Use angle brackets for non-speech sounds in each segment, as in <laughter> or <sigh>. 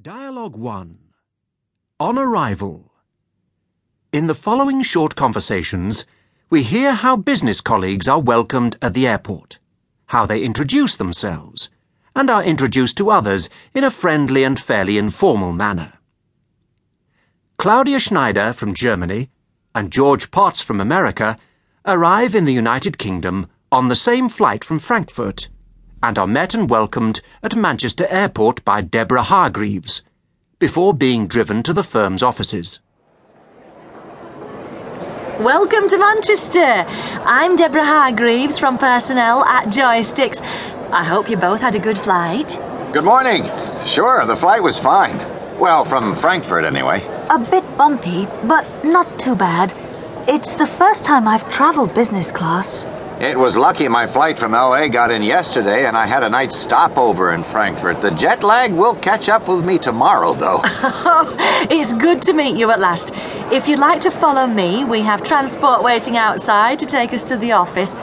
Dialogue 1 On Arrival. In the following short conversations, we hear how business colleagues are welcomed at the airport, how they introduce themselves, and are introduced to others in a friendly and fairly informal manner. Claudia Schneider from Germany and George Potts from America arrive in the United Kingdom on the same flight from Frankfurt and are met and welcomed at Manchester Airport by Deborah Hargreaves before being driven to the firm's offices. Welcome to Manchester. I'm Deborah Hargreaves from personnel at Joysticks. I hope you both had a good flight. Good morning. Sure, the flight was fine. Well, from Frankfurt anyway. A bit bumpy, but not too bad. It's the first time I've traveled business class. It was lucky my flight from LA got in yesterday and I had a night's stopover in Frankfurt. The jet lag will catch up with me tomorrow, though. <laughs> it's good to meet you at last. If you'd like to follow me, we have transport waiting outside to take us to the office.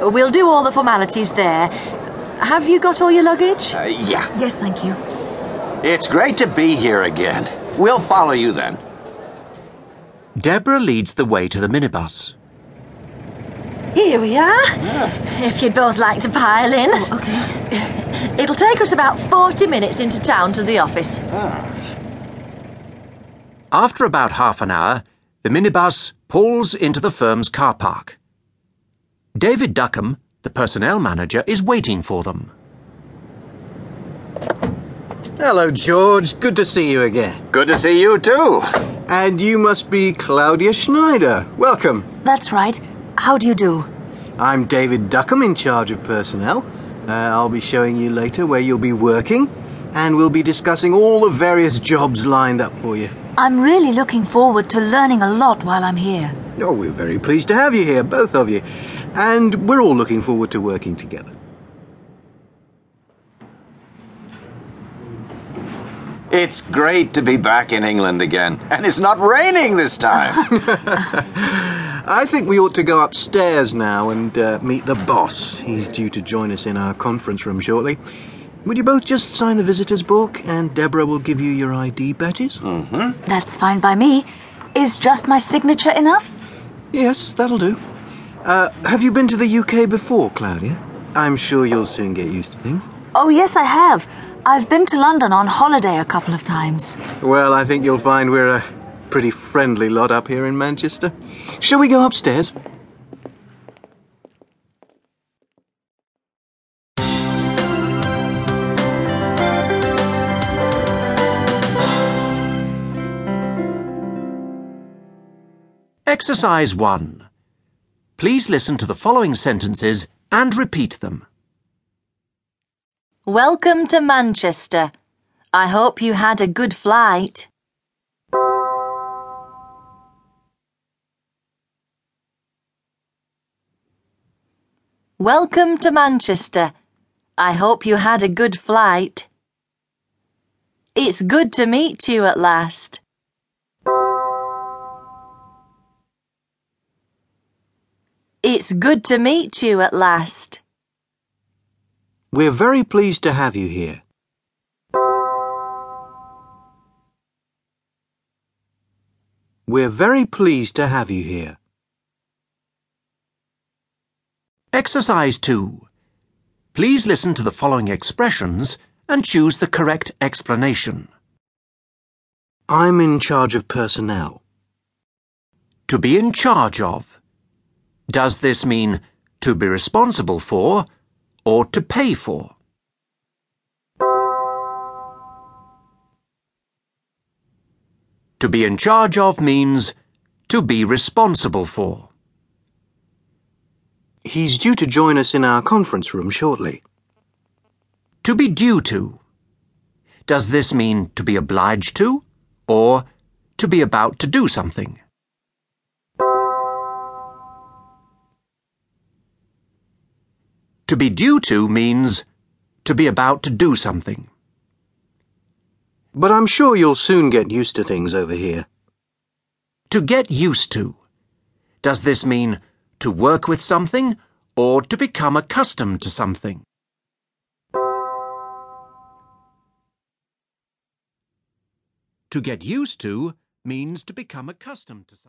We'll do all the formalities there. Have you got all your luggage? Uh, yeah. Yes, thank you. It's great to be here again. We'll follow you then. Deborah leads the way to the minibus. Here we are. If you'd both like to pile in. Oh, okay. It'll take us about 40 minutes into town to the office. Ah. After about half an hour, the minibus pulls into the firm's car park. David Duckham, the personnel manager, is waiting for them. Hello, George. Good to see you again. Good to see you, too. And you must be Claudia Schneider. Welcome. That's right. How do you do? I'm David Duckham, in charge of personnel. Uh, I'll be showing you later where you'll be working, and we'll be discussing all the various jobs lined up for you. I'm really looking forward to learning a lot while I'm here. Oh, we're very pleased to have you here, both of you. And we're all looking forward to working together. It's great to be back in England again. And it's not raining this time. <laughs> <laughs> I think we ought to go upstairs now and uh, meet the boss. He's due to join us in our conference room shortly. Would you both just sign the visitor's book, and Deborah will give you your ID badges? That's fine by me. Is just my signature enough? Yes, that'll do. Uh, have you been to the UK before, Claudia? I'm sure you'll soon get used to things. Oh, yes, I have. I've been to London on holiday a couple of times. Well, I think you'll find we're a pretty friendly lot up here in Manchester. Shall we go upstairs? Exercise 1. Please listen to the following sentences and repeat them. Welcome to Manchester. I hope you had a good flight. Welcome to Manchester. I hope you had a good flight. It's good to meet you at last. It's good to meet you at last. We're very pleased to have you here. We're very pleased to have you here. Exercise 2. Please listen to the following expressions and choose the correct explanation. I'm in charge of personnel. To be in charge of. Does this mean to be responsible for or to pay for? To be in charge of means to be responsible for. He's due to join us in our conference room shortly. To be due to. Does this mean to be obliged to or to be about to do something? To be due to means to be about to do something. But I'm sure you'll soon get used to things over here. To get used to. Does this mean to work with something or to become accustomed to something? To get used to means to become accustomed to something.